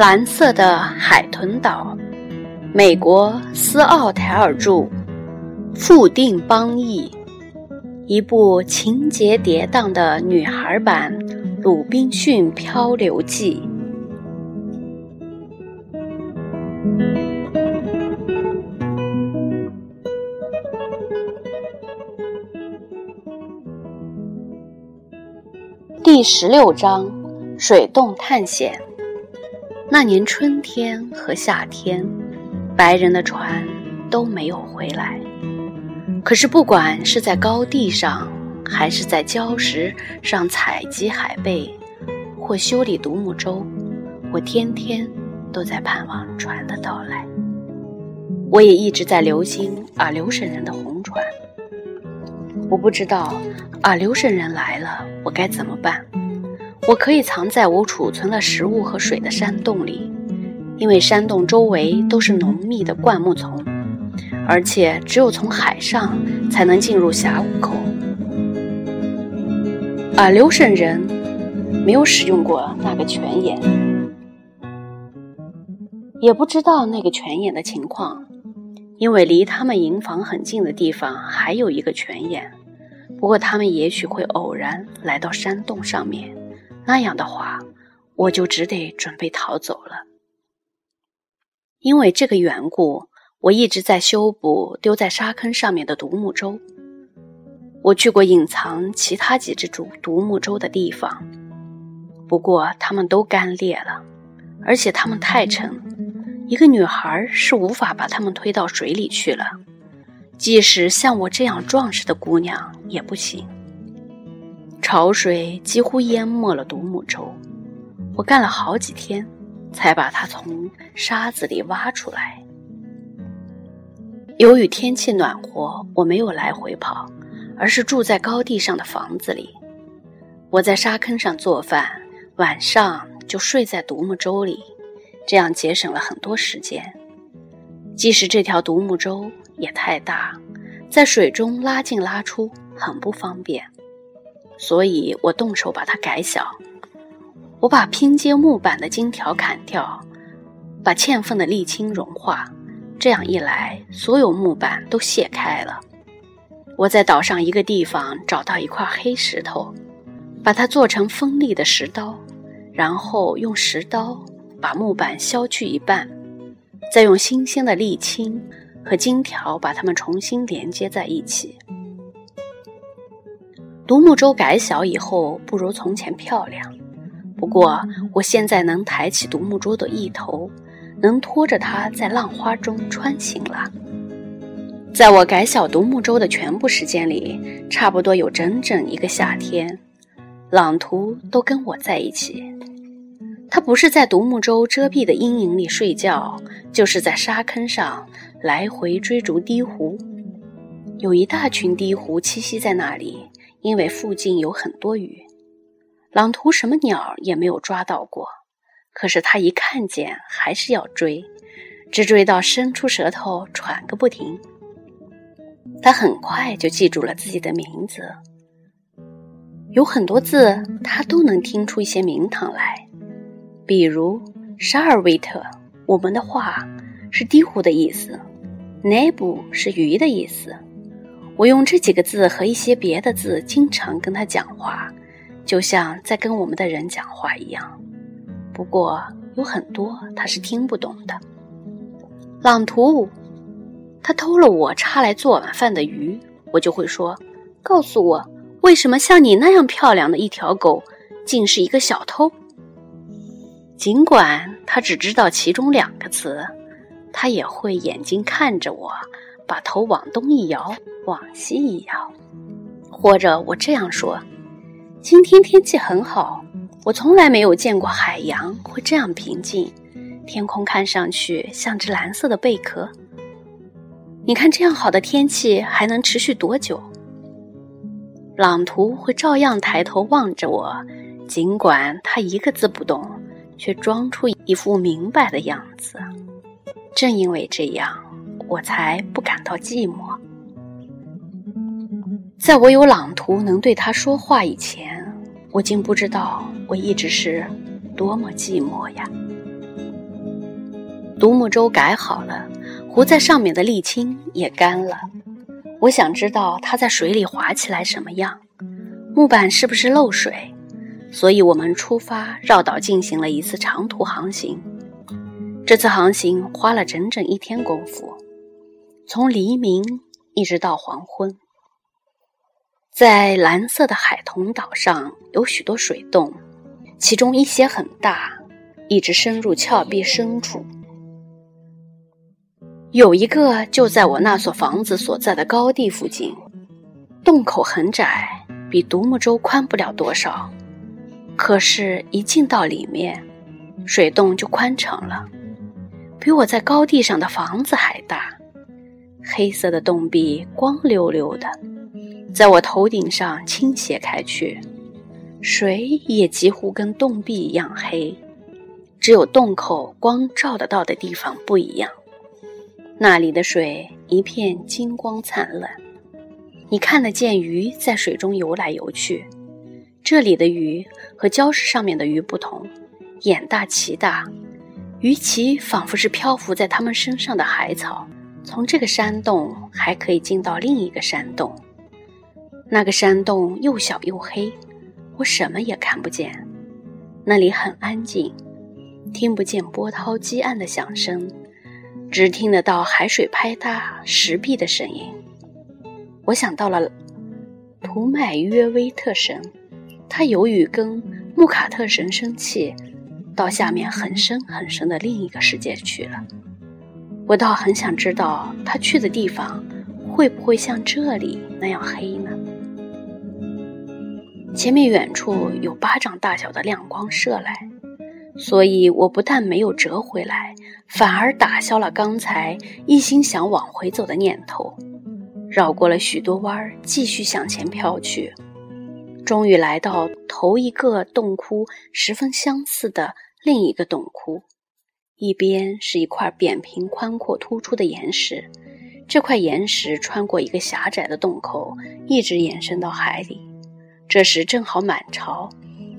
蓝色的海豚岛，美国斯奥台尔著，富定邦译，一部情节跌宕的女孩版《鲁滨逊漂流记》。第十六章：水洞探险。那年春天和夏天，白人的船都没有回来。可是，不管是在高地上，还是在礁石上采集海贝，或修理独木舟，我天天都在盼望船的到来。我也一直在留心阿留申人的红船。我不知道阿留申人来了，我该怎么办。我可以藏在我储存了食物和水的山洞里，因为山洞周围都是浓密的灌木丛，而且只有从海上才能进入峡谷口。而留申人没有使用过那个泉眼，也不知道那个泉眼的情况，因为离他们营房很近的地方还有一个泉眼，不过他们也许会偶然来到山洞上面。那样的话，我就只得准备逃走了。因为这个缘故，我一直在修补丢在沙坑上面的独木舟。我去过隐藏其他几只独独木舟的地方，不过它们都干裂了，而且它们太沉，一个女孩是无法把它们推到水里去了。即使像我这样壮实的姑娘也不行。潮水几乎淹没了独木舟，我干了好几天，才把它从沙子里挖出来。由于天气暖和，我没有来回跑，而是住在高地上的房子里。我在沙坑上做饭，晚上就睡在独木舟里，这样节省了很多时间。即使这条独木舟也太大，在水中拉进拉出很不方便。所以我动手把它改小，我把拼接木板的金条砍掉，把嵌缝的沥青融化，这样一来，所有木板都卸开了。我在岛上一个地方找到一块黑石头，把它做成锋利的石刀，然后用石刀把木板削去一半，再用新鲜的沥青和金条把它们重新连接在一起。独木舟改小以后不如从前漂亮，不过我现在能抬起独木舟的一头，能拖着它在浪花中穿行了。在我改小独木舟的全部时间里，差不多有整整一个夏天，朗图都跟我在一起。他不是在独木舟遮蔽的阴影里睡觉，就是在沙坑上来回追逐鹈鹕。有一大群鹈鹕栖息在那里。因为附近有很多鱼，朗图什么鸟也没有抓到过，可是他一看见还是要追，直追到伸出舌头喘个不停。他很快就记住了自己的名字，有很多字他都能听出一些名堂来，比如沙尔维特，我们的话是鹈鹕的意思，内部是鱼的意思。我用这几个字和一些别的字经常跟他讲话，就像在跟我们的人讲话一样。不过有很多他是听不懂的。朗图，他偷了我插来做晚饭的鱼，我就会说：“告诉我，为什么像你那样漂亮的一条狗，竟是一个小偷？”尽管他只知道其中两个词，他也会眼睛看着我，把头往东一摇。往西一摇，或者我这样说：今天天气很好，我从来没有见过海洋会这样平静，天空看上去像只蓝色的贝壳。你看，这样好的天气还能持续多久？朗图会照样抬头望着我，尽管他一个字不懂，却装出一副明白的样子。正因为这样，我才不感到寂寞。在我有朗图能对他说话以前，我竟不知道我一直是多么寂寞呀。独木舟改好了，糊在上面的沥青也干了。我想知道它在水里滑起来什么样，木板是不是漏水？所以我们出发绕岛进行了一次长途航行。这次航行花了整整一天功夫，从黎明一直到黄昏。在蓝色的海童岛上有许多水洞，其中一些很大，一直深入峭壁深处。有一个就在我那所房子所在的高地附近，洞口很窄，比独木舟宽不了多少。可是，一进到里面，水洞就宽敞了，比我在高地上的房子还大。黑色的洞壁光溜溜的，在我头顶上倾斜开去，水也几乎跟洞壁一样黑，只有洞口光照得到的地方不一样。那里的水一片金光灿烂，你看得见鱼在水中游来游去。这里的鱼和礁石上面的鱼不同，眼大鳍大，鱼鳍仿佛是漂浮在它们身上的海草。从这个山洞还可以进到另一个山洞，那个山洞又小又黑，我什么也看不见。那里很安静，听不见波涛激岸的响声。只听得到海水拍打石壁的声音。我想到了图麦约威特神，他由于跟穆卡特神生气，到下面很深很深的另一个世界去了。我倒很想知道他去的地方会不会像这里那样黑呢？前面远处有巴掌大小的亮光射来。所以，我不但没有折回来，反而打消了刚才一心想往回走的念头，绕过了许多弯儿，继续向前飘去，终于来到头一个洞窟十分相似的另一个洞窟。一边是一块扁平、宽阔、突出的岩石，这块岩石穿过一个狭窄的洞口，一直延伸到海里。这时正好满潮。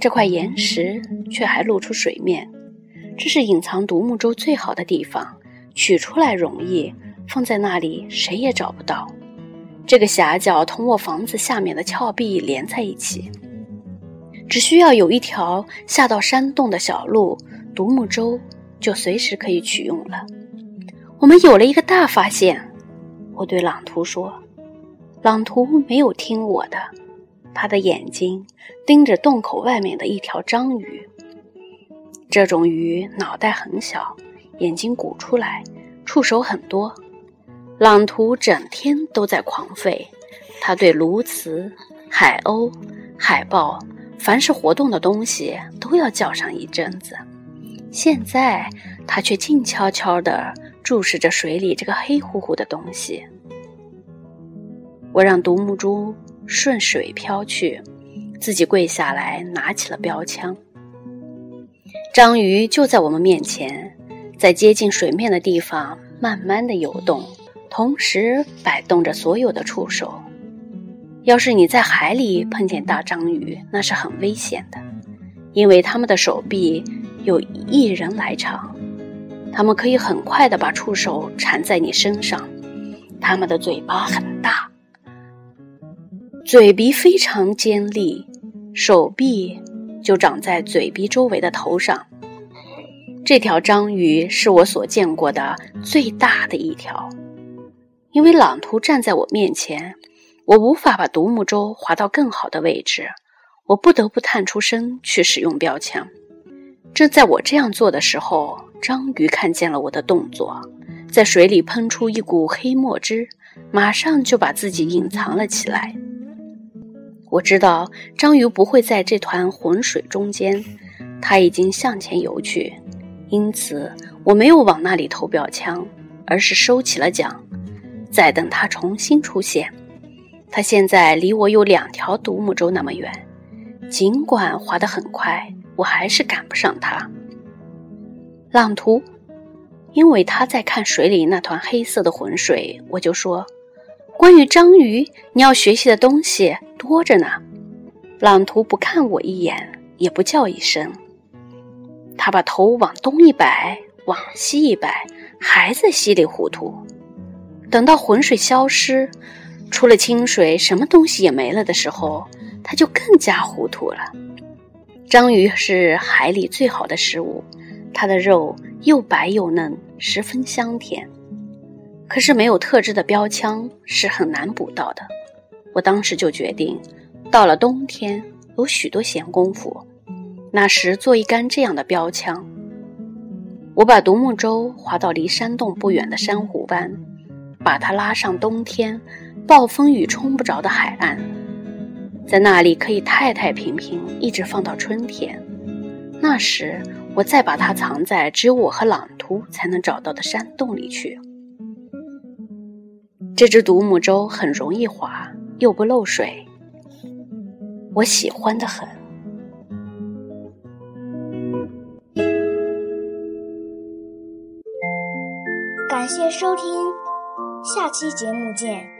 这块岩石却还露出水面，这是隐藏独木舟最好的地方，取出来容易，放在那里谁也找不到。这个狭角同我房子下面的峭壁连在一起，只需要有一条下到山洞的小路，独木舟就随时可以取用了。我们有了一个大发现，我对朗图说，朗图没有听我的。他的眼睛盯着洞口外面的一条章鱼。这种鱼脑袋很小，眼睛鼓出来，触手很多。朗图整天都在狂吠，他对鸬鹚、海鸥、海豹，凡是活动的东西都要叫上一阵子。现在他却静悄悄地注视着水里这个黑乎乎的东西。我让独木舟。顺水飘去，自己跪下来拿起了标枪。章鱼就在我们面前，在接近水面的地方慢慢的游动，同时摆动着所有的触手。要是你在海里碰见大章鱼，那是很危险的，因为它们的手臂有一人来长，他们可以很快的把触手缠在你身上。他们的嘴巴很大。嘴鼻非常尖利，手臂就长在嘴鼻周围的头上。这条章鱼是我所见过的最大的一条。因为朗图站在我面前，我无法把独木舟划到更好的位置，我不得不探出身去使用标枪。正在我这样做的时候，章鱼看见了我的动作，在水里喷出一股黑墨汁，马上就把自己隐藏了起来。我知道章鱼不会在这团浑水中间，它已经向前游去，因此我没有往那里投标枪，而是收起了桨，再等它重新出现。它现在离我有两条独木舟那么远，尽管划得很快，我还是赶不上他。浪图，因为他在看水里那团黑色的浑水，我就说。关于章鱼，你要学习的东西多着呢。朗图不看我一眼，也不叫一声。他把头往东一摆，往西一摆，还在稀里糊涂。等到浑水消失，除了清水，什么东西也没了的时候，他就更加糊涂了。章鱼是海里最好的食物，它的肉又白又嫩，十分香甜。可是没有特制的标枪是很难捕到的。我当时就决定，到了冬天有许多闲工夫，那时做一杆这样的标枪。我把独木舟划到离山洞不远的珊瑚湾，把它拉上冬天暴风雨冲不着的海岸，在那里可以太太平平，一直放到春天。那时我再把它藏在只有我和朗图才能找到的山洞里去。这只独木舟很容易划，又不漏水，我喜欢的很。感谢收听，下期节目见。